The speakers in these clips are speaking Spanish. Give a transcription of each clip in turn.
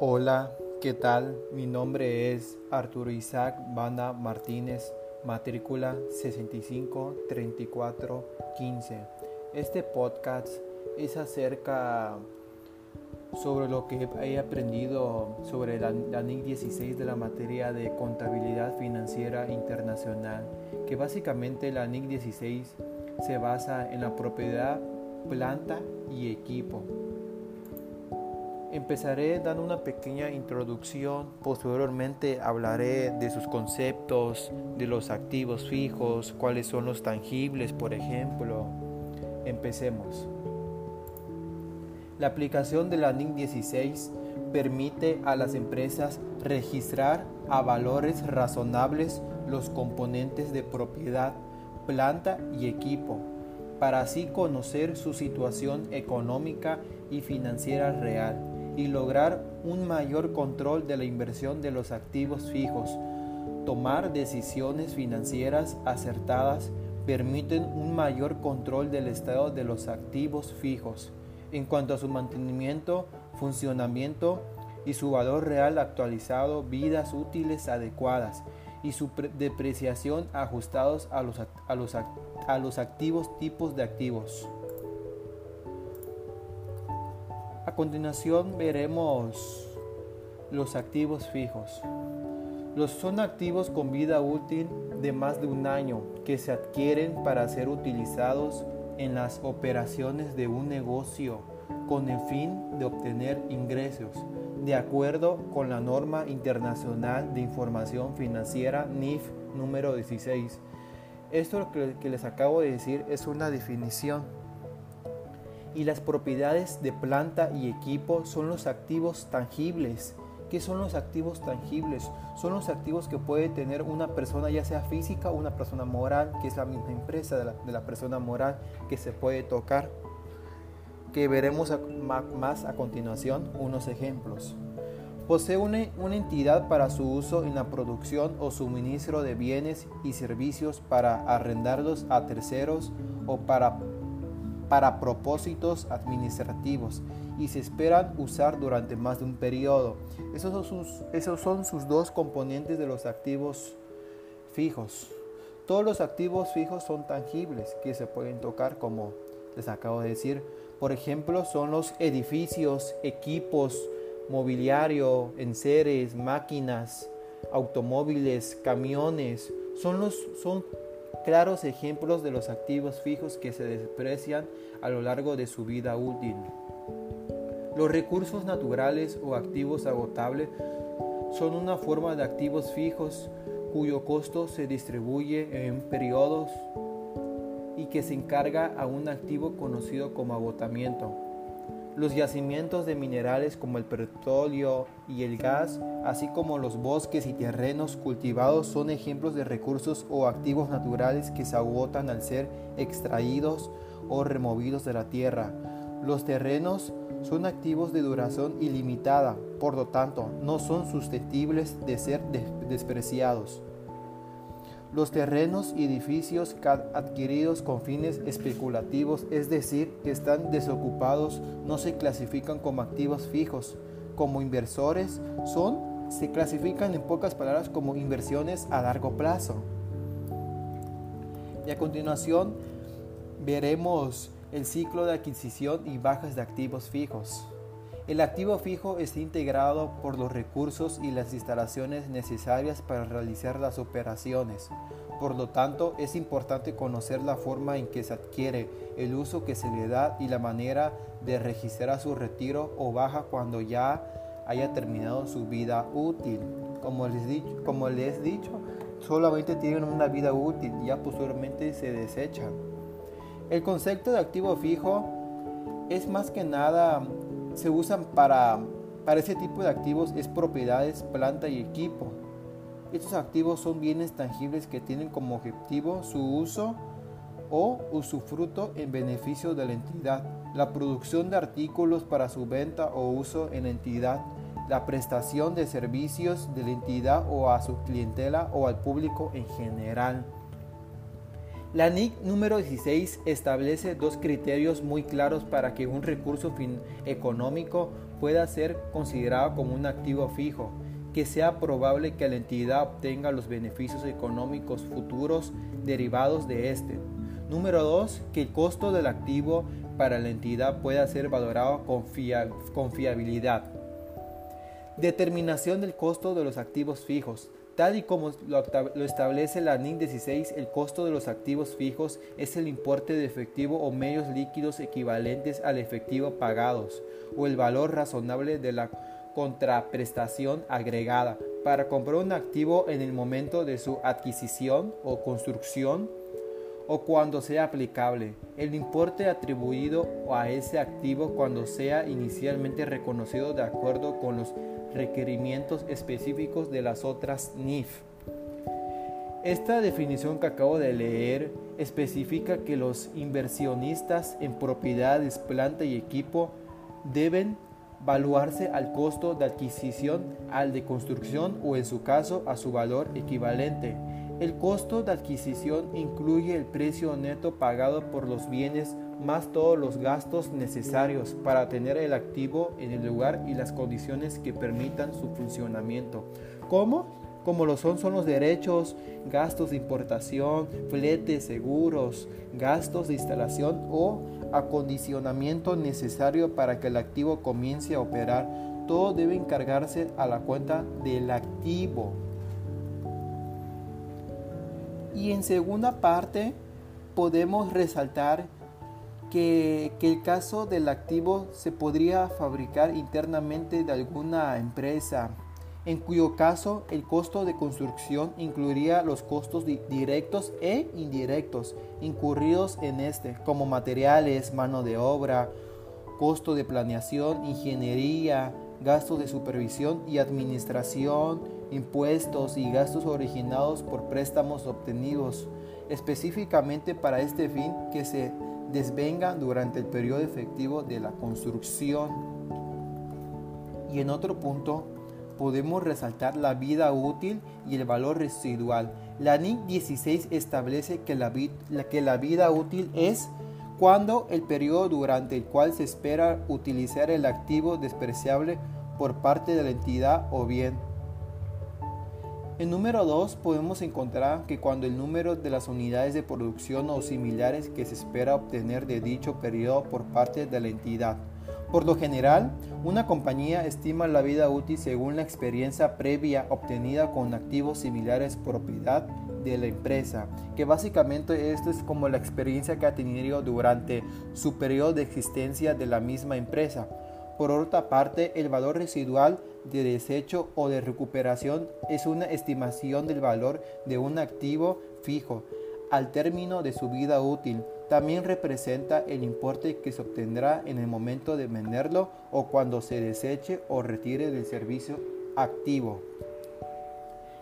Hola, ¿qué tal? Mi nombre es Arturo Isaac Banda Martínez, matrícula 653415. Este podcast es acerca sobre lo que he aprendido sobre la, la NIC 16 de la materia de contabilidad financiera internacional, que básicamente la NIC 16 se basa en la propiedad, planta y equipo Empezaré dando una pequeña introducción, posteriormente hablaré de sus conceptos, de los activos fijos, cuáles son los tangibles, por ejemplo. Empecemos. La aplicación de la NIC 16 permite a las empresas registrar a valores razonables los componentes de propiedad, planta y equipo, para así conocer su situación económica y financiera real y lograr un mayor control de la inversión de los activos fijos. Tomar decisiones financieras acertadas permiten un mayor control del estado de los activos fijos en cuanto a su mantenimiento, funcionamiento y su valor real actualizado, vidas útiles adecuadas y su depreciación ajustados a los, a los, a los activos tipos de activos. Continuación veremos los activos fijos. Los son activos con vida útil de más de un año que se adquieren para ser utilizados en las operaciones de un negocio con el fin de obtener ingresos, de acuerdo con la norma internacional de información financiera NIF número 16. Esto que les acabo de decir es una definición y las propiedades de planta y equipo son los activos tangibles. ¿Qué son los activos tangibles? Son los activos que puede tener una persona, ya sea física o una persona moral, que es la misma empresa de la, persona moral que se puede tocar. Que veremos más a continuación unos ejemplos. Posee una, una entidad para su uso en la producción o suministro de bienes y servicios para arrendarlos a terceros o para para propósitos administrativos y se esperan usar durante más de un periodo. Esos son sus, esos son sus dos componentes de los activos fijos. Todos los activos fijos son tangibles que se pueden tocar como les acabo de decir. Por ejemplo, son los edificios, equipos, mobiliario, enseres, máquinas, automóviles, camiones. Son, los, son claros ejemplos de los activos fijos que se desprecian a lo largo de su vida útil. Los recursos naturales o activos agotables son una forma de activos fijos cuyo costo se distribuye en periodos y que se encarga a un activo conocido como agotamiento. Los yacimientos de minerales como el petróleo y el gas, así como los bosques y terrenos cultivados son ejemplos de recursos o activos naturales que se agotan al ser extraídos o removidos de la tierra. Los terrenos son activos de duración ilimitada, por lo tanto, no son susceptibles de ser despreciados. Los terrenos y edificios adquiridos con fines especulativos, es decir, que están desocupados, no se clasifican como activos fijos. Como inversores, son, se clasifican en pocas palabras como inversiones a largo plazo. Y a continuación veremos el ciclo de adquisición y bajas de activos fijos. El activo fijo está integrado por los recursos y las instalaciones necesarias para realizar las operaciones. Por lo tanto, es importante conocer la forma en que se adquiere, el uso que se le da y la manera de registrar su retiro o baja cuando ya haya terminado su vida útil. Como les, dicho, como les he dicho, solamente tienen una vida útil ya posteriormente se desechan. El concepto de activo fijo es más que nada se usan para, para ese tipo de activos es propiedades, planta y equipo. Estos activos son bienes tangibles que tienen como objetivo su uso o usufruto en beneficio de la entidad, la producción de artículos para su venta o uso en la entidad, la prestación de servicios de la entidad o a su clientela o al público en general. La NIC número 16 establece dos criterios muy claros para que un recurso económico pueda ser considerado como un activo fijo, que sea probable que la entidad obtenga los beneficios económicos futuros derivados de este. Número 2. Que el costo del activo para la entidad pueda ser valorado con, con fiabilidad. Determinación del costo de los activos fijos. Tal y como lo, establece la NIC 16, el costo de los activos fijos es el importe de efectivo o medios líquidos equivalentes al efectivo pagados o el valor razonable de la contraprestación agregada. Para comprar un activo en el momento de su adquisición o construcción o cuando sea aplicable, el importe atribuido a ese activo cuando sea inicialmente reconocido de acuerdo con los requerimientos específicos de las otras NIF. Esta definición que acabo de leer especifica que los inversionistas en propiedades, planta y equipo deben valuarse al costo de adquisición, al de construcción o en su caso a su valor equivalente. El costo de adquisición incluye el precio neto pagado por los bienes más todos los gastos necesarios para tener el activo en el lugar y las condiciones que permitan su funcionamiento. ¿Cómo? Como lo son son los derechos, gastos de importación, fletes, seguros, gastos de instalación o acondicionamiento necesario para que el activo comience a operar. Todo debe encargarse a la cuenta del activo. Y en segunda parte podemos resaltar que, el caso del activo se podría fabricar internamente de alguna empresa, en cuyo caso el costo de construcción incluiría los costos directos e indirectos incurridos en este, como materiales, mano de obra, costo de planeación, ingeniería, gastos de supervisión y administración, impuestos y gastos originados por préstamos obtenidos específicamente para este fin que se desvengan durante el periodo efectivo de la construcción. Y en otro punto podemos resaltar la vida útil y el valor residual. La NIC 16 establece que la, que la vida útil es cuando el periodo durante el cual se espera utilizar el activo despreciable por parte de la entidad o bien en número 2 podemos encontrar que cuando el número de las unidades de producción o similares que se espera obtener de dicho periodo por parte de la entidad. Por lo general, una compañía estima la vida útil según la experiencia previa obtenida con activos similares propiedad de la empresa, que básicamente esto es como la experiencia que ha tenido durante su periodo de existencia de la misma empresa. Por otra parte, el valor residual de desecho o de recuperación es una estimación del valor de un activo fijo al término de su vida útil. También representa el importe que se obtendrá en el momento de venderlo o cuando se deseche o retire del servicio activo.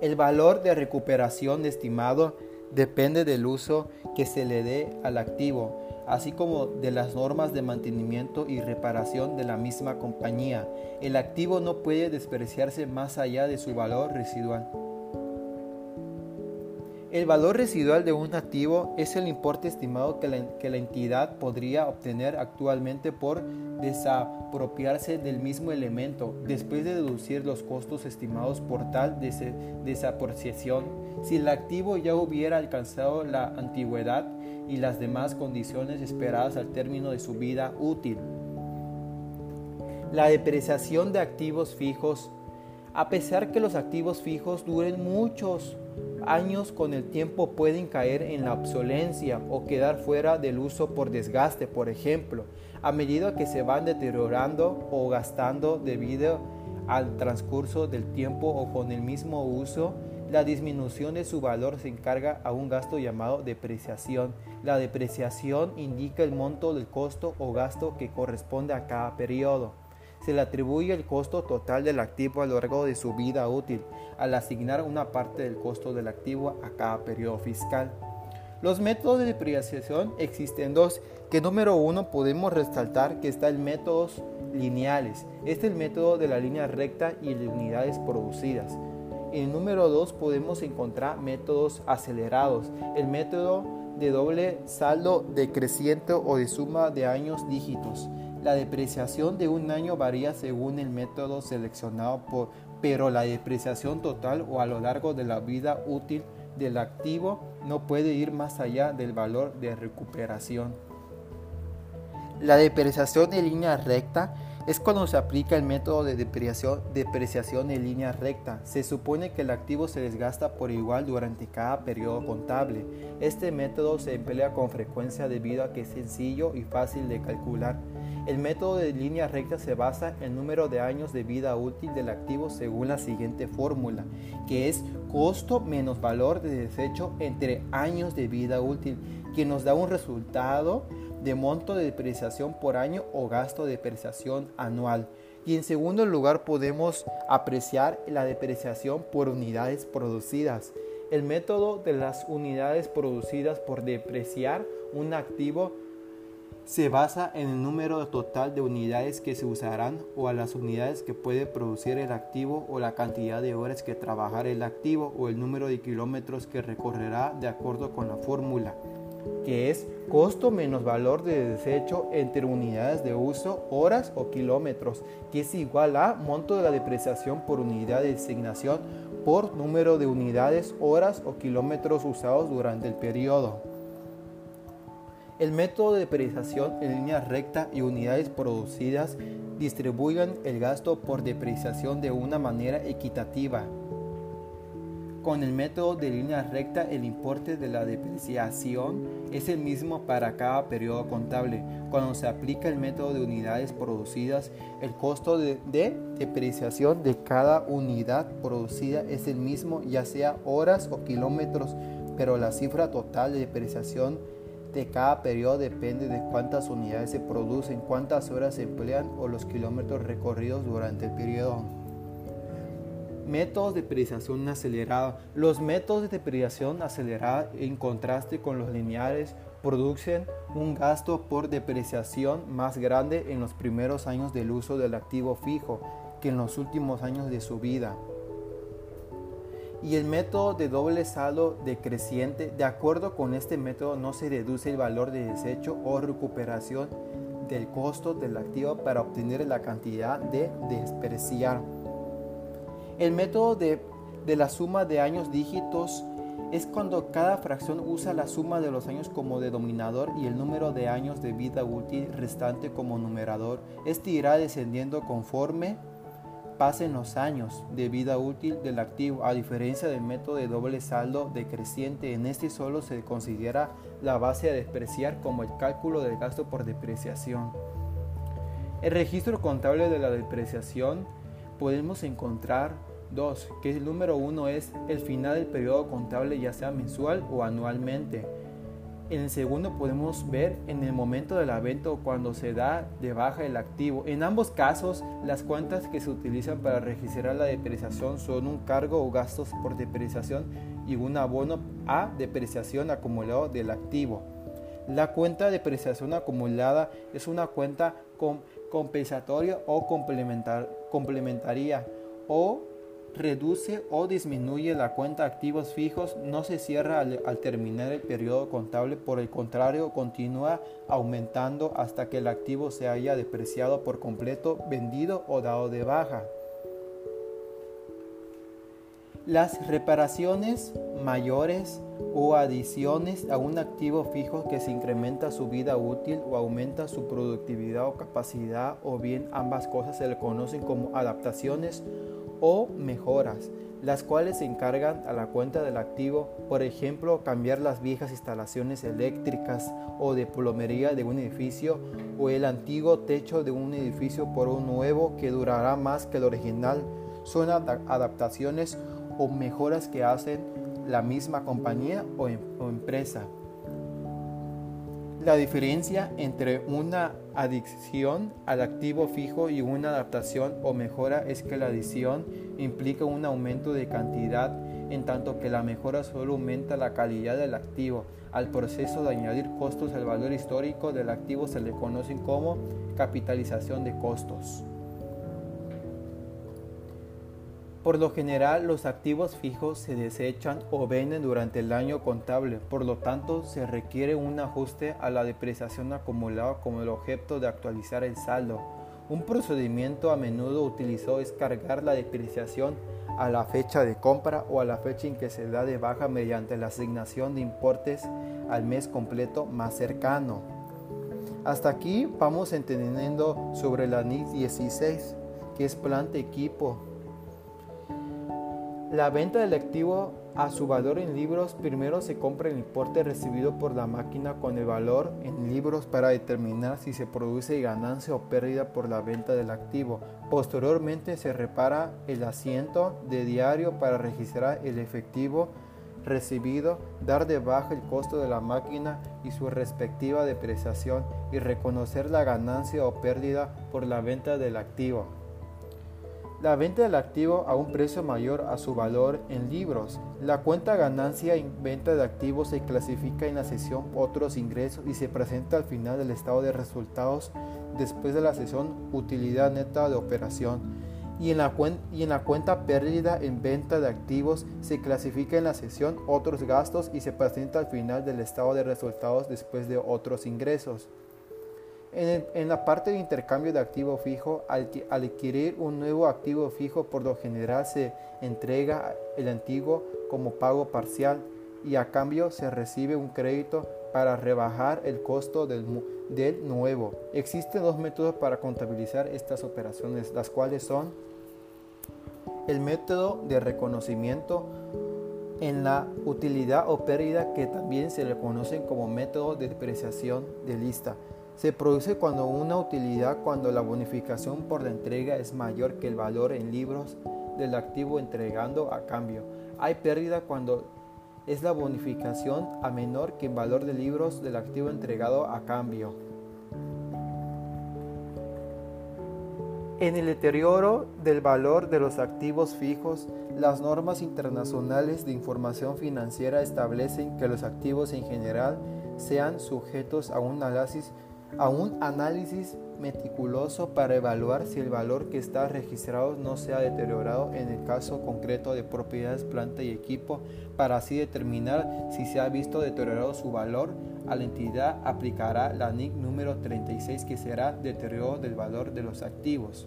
El valor de recuperación estimado depende del uso que se le dé al activo así como de las normas de mantenimiento y reparación de la misma compañía. El activo no puede despreciarse más allá de su valor residual. El valor residual de un activo es el importe estimado que la, entidad podría obtener actualmente por desapropiarse del mismo elemento, después de deducir los costos estimados por tal desapreciación. Si el activo ya hubiera alcanzado la antigüedad, y las demás condiciones esperadas al término de su vida útil. La depreciación de activos fijos. A pesar que los activos fijos duren muchos años con el tiempo pueden caer en la obsolencia o quedar fuera del uso por desgaste, por ejemplo, a medida que se van deteriorando o gastando debido al transcurso del tiempo o con el mismo uso, la disminución de su valor se encarga a un gasto llamado depreciación. La depreciación indica el monto del costo o gasto que corresponde a cada periodo. Se le atribuye el costo total del activo a lo largo de su vida útil, al asignar una parte del costo del activo a cada periodo fiscal. Los métodos de depreciación existen dos, que número uno podemos resaltar que está el métodos lineales. Este es el método de la línea recta y de unidades producidas. En número 2 podemos encontrar métodos acelerados. El método de doble saldo decreciente o de suma de años dígitos. La depreciación de un año varía según el método seleccionado, por, pero la depreciación total o a lo largo de la vida útil del activo no puede ir más allá del valor de recuperación. La depreciación en línea recta es cuando se aplica el método de depreciación, depreciación en línea recta. Se supone que el activo se desgasta por igual durante cada periodo contable. Este método se emplea con frecuencia debido a que es sencillo y fácil de calcular. El método de línea recta se basa en el número de años de vida útil del activo según la siguiente fórmula, que es costo menos valor de desecho entre años de vida útil, que nos da un resultado de monto de depreciación por año o gasto de depreciación anual. Y en segundo lugar podemos apreciar la depreciación por unidades producidas. El método de las unidades producidas por depreciar un activo se basa en el número total de unidades que se usarán o a las unidades que puede producir el activo o la cantidad de horas que trabajará el activo o el número de kilómetros que recorrerá de acuerdo con la fórmula que es costo menos valor de desecho entre unidades de uso, horas o kilómetros, que es igual a monto de la depreciación por unidad de designación por número de unidades, horas o kilómetros usados durante el periodo. El método de depreciación en línea recta y unidades producidas distribuyen el gasto por depreciación de una manera equitativa con el método de línea recta, el importe de la depreciación es el mismo para cada periodo contable. Cuando se aplica el método de unidades producidas, el costo de, depreciación de cada unidad producida es el mismo, ya sea horas o kilómetros, pero la cifra total de depreciación de cada periodo depende de cuántas unidades se producen, cuántas horas se emplean o los kilómetros recorridos durante el periodo. Métodos de depreciación acelerada. Los métodos de depreciación acelerada en contraste con los lineales producen un gasto por depreciación más grande en los primeros años del uso del activo fijo que en los últimos años de su vida. Y el método de doble saldo decreciente, de acuerdo con este método no se reduce el valor de desecho o recuperación del costo del activo para obtener la cantidad de despreciar. El método de, la suma de años dígitos es cuando cada fracción usa la suma de los años como denominador y el número de años de vida útil restante como numerador. Este irá descendiendo conforme pasen los años de vida útil del activo, a diferencia del método de doble saldo decreciente. En este solo se considera la base a despreciar como el cálculo del gasto por depreciación. El registro contable de la depreciación podemos encontrar Dos, que el número uno es el final del periodo contable ya sea mensual o anualmente. En el segundo podemos ver en el momento de la venta o cuando se da de baja el activo. En ambos casos, las cuentas que se utilizan para registrar la depreciación son un cargo o gastos por depreciación y un abono a depreciación acumulado del activo. La cuenta de depreciación acumulada es una cuenta compensatoria o complementaria o reduce o disminuye la cuenta activos fijos, no se cierra al, terminar el periodo contable, por el contrario, continúa aumentando hasta que el activo se haya depreciado por completo, vendido o dado de baja. Las reparaciones mayores o adiciones a un activo fijo que se incrementa su vida útil o aumenta su productividad o capacidad o bien ambas cosas se le conocen como adaptaciones o mejoras, las cuales se encargan a la cuenta del activo, por ejemplo, cambiar las viejas instalaciones eléctricas o de plomería de un edificio o el antiguo techo de un edificio por un nuevo que durará más que el original. Son adaptaciones o mejoras que hacen la misma compañía o, em-, o empresa. La diferencia entre una adición al activo fijo y una adaptación o mejora es que la adición implica un aumento de cantidad, en tanto que la mejora solo aumenta la calidad del activo. Al proceso de añadir costos al valor histórico del activo se le conoce como capitalización de costos. Por lo general, los activos fijos se desechan o venden durante el año contable, por lo tanto, se requiere un ajuste a la depreciación acumulada como el objeto de actualizar el saldo. Un procedimiento a menudo utilizado es cargar la depreciación a la fecha de compra o a la fecha en que se da de baja mediante la asignación de importes al mes completo más cercano. Hasta aquí vamos entendiendo sobre la NIC 16, que es planta equipo, la venta del activo a su valor en libros primero se compra el importe recibido por la máquina con el valor en libros para determinar si se produce ganancia o pérdida por la venta del activo. Posteriormente se repara el asiento de diario para registrar el efectivo recibido, dar de baja el costo de la máquina y su respectiva depreciación y reconocer la ganancia o pérdida por la venta del activo. La venta del activo a un precio mayor a su valor en libros. La cuenta ganancia en venta de activos se clasifica en la sección Otros ingresos y se presenta al final del estado de resultados después de la sección Utilidad neta de operación. Y en, la y en la cuenta pérdida en venta de activos se clasifica en la sección Otros gastos y se presenta al final del estado de resultados después de otros ingresos. En, la parte de intercambio de activo fijo, al, adquirir un nuevo activo fijo, por lo general se entrega el antiguo como pago parcial y a cambio se recibe un crédito para rebajar el costo del, del nuevo. Existen dos métodos para contabilizar estas operaciones, las cuales son el método de reconocimiento en la utilidad o pérdida que también se le conocen como método de depreciación de lista se produce cuando una utilidad cuando la bonificación por la entrega es mayor que el valor en libros del activo entregando a cambio. Hay pérdida cuando es la bonificación a menor que el valor de libros del activo entregado a cambio. En el deterioro del valor de los activos fijos, las normas internacionales de información financiera establecen que los activos en general sean sujetos a un análisis a un análisis meticuloso para evaluar si el valor que está registrado no se ha deteriorado en el caso concreto de propiedades, planta y equipo, para así determinar si se ha visto deteriorado su valor. A la entidad aplicará la NIC número 36 que será deterioro del valor de los activos.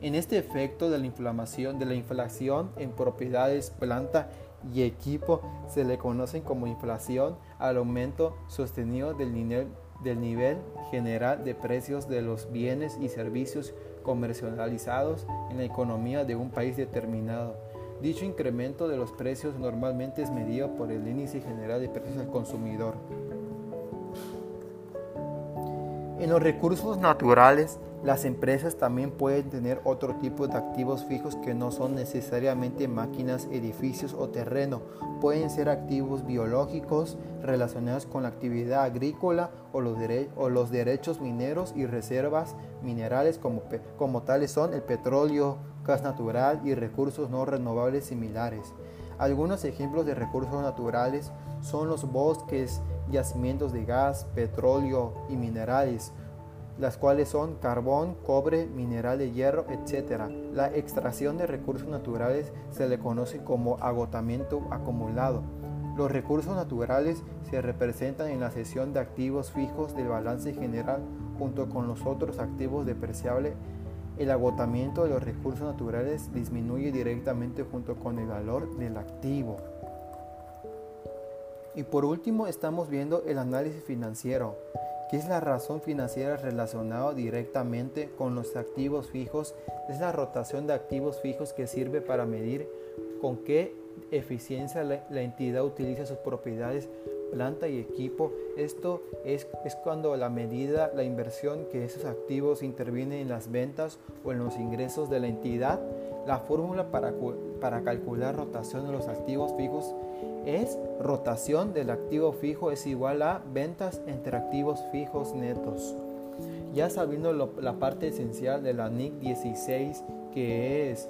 En este efecto de la inflamación de la inflación en propiedades, planta y equipo se le conocen como inflación al aumento sostenido del nivel del nivel general de precios de los bienes y servicios comercializados en la economía de un país determinado. Dicho incremento de los precios normalmente es medido por el índice general de precios al consumidor. En los recursos naturales, las empresas también pueden tener otro tipo de activos fijos que no son necesariamente máquinas, edificios o terreno. Pueden ser activos biológicos relacionados con la actividad agrícola o los, derechos mineros y reservas minerales como tales son el petróleo, gas natural y recursos no renovables similares. Algunos ejemplos de recursos naturales son los bosques, yacimientos de gas, petróleo y minerales las cuales son carbón, cobre, mineral de hierro, etc. La extracción de recursos naturales se le conoce como agotamiento acumulado. Los recursos naturales se representan en la sección de activos fijos del balance general junto con los otros activos depreciables. El agotamiento de los recursos naturales disminuye directamente junto con el valor del activo. Y por último estamos viendo el análisis financiero es la razón financiera relacionada directamente con los activos fijos, es la rotación de activos fijos que sirve para medir con qué eficiencia la, entidad utiliza sus propiedades, planta y equipo. Esto es, es, cuando la medida, la inversión que esos activos intervienen en las ventas o en los ingresos de la entidad. La fórmula para, para calcular rotación de los activos fijos es rotación del activo fijo es igual a ventas entre activos fijos netos. Ya sabiendo la parte esencial de la NIC 16 que es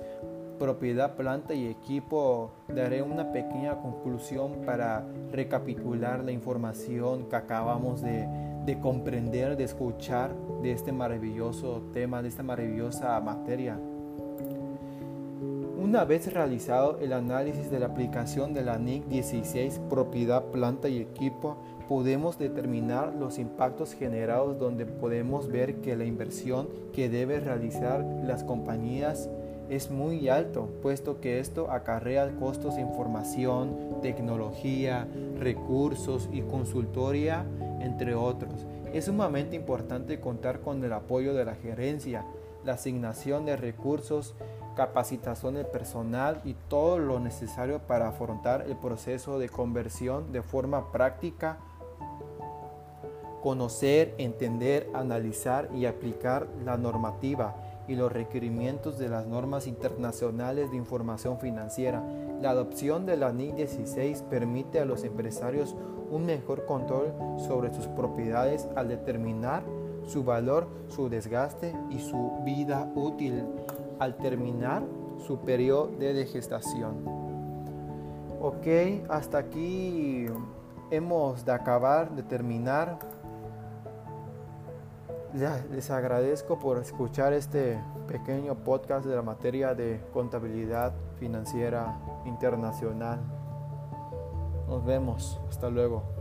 propiedad, planta y equipo, daré una pequeña conclusión para recapitular la información que acabamos de, de comprender, de escuchar de este maravilloso tema, de esta maravillosa materia. Una vez realizado el análisis de la aplicación de la NIC 16 propiedad, planta y equipo, podemos determinar los impactos generados donde podemos ver que la inversión que debe realizar las compañías es muy alto, puesto que esto acarrea costos de información, tecnología, recursos y consultoría, entre otros. Es sumamente importante contar con el apoyo de la gerencia, la asignación de recursos, capacitación de personal y todo lo necesario para afrontar el proceso de conversión de forma práctica, conocer, entender, analizar y aplicar la normativa y los requerimientos de las normas internacionales de información financiera. La adopción de la NIC 16 permite a los empresarios un mejor control sobre sus propiedades al determinar su valor, su desgaste y su vida útil al terminar su periodo de gestación. Ok, hasta aquí hemos de acabar de terminar. Les agradezco por escuchar este pequeño podcast de la materia de contabilidad financiera internacional. Nos vemos. Hasta luego.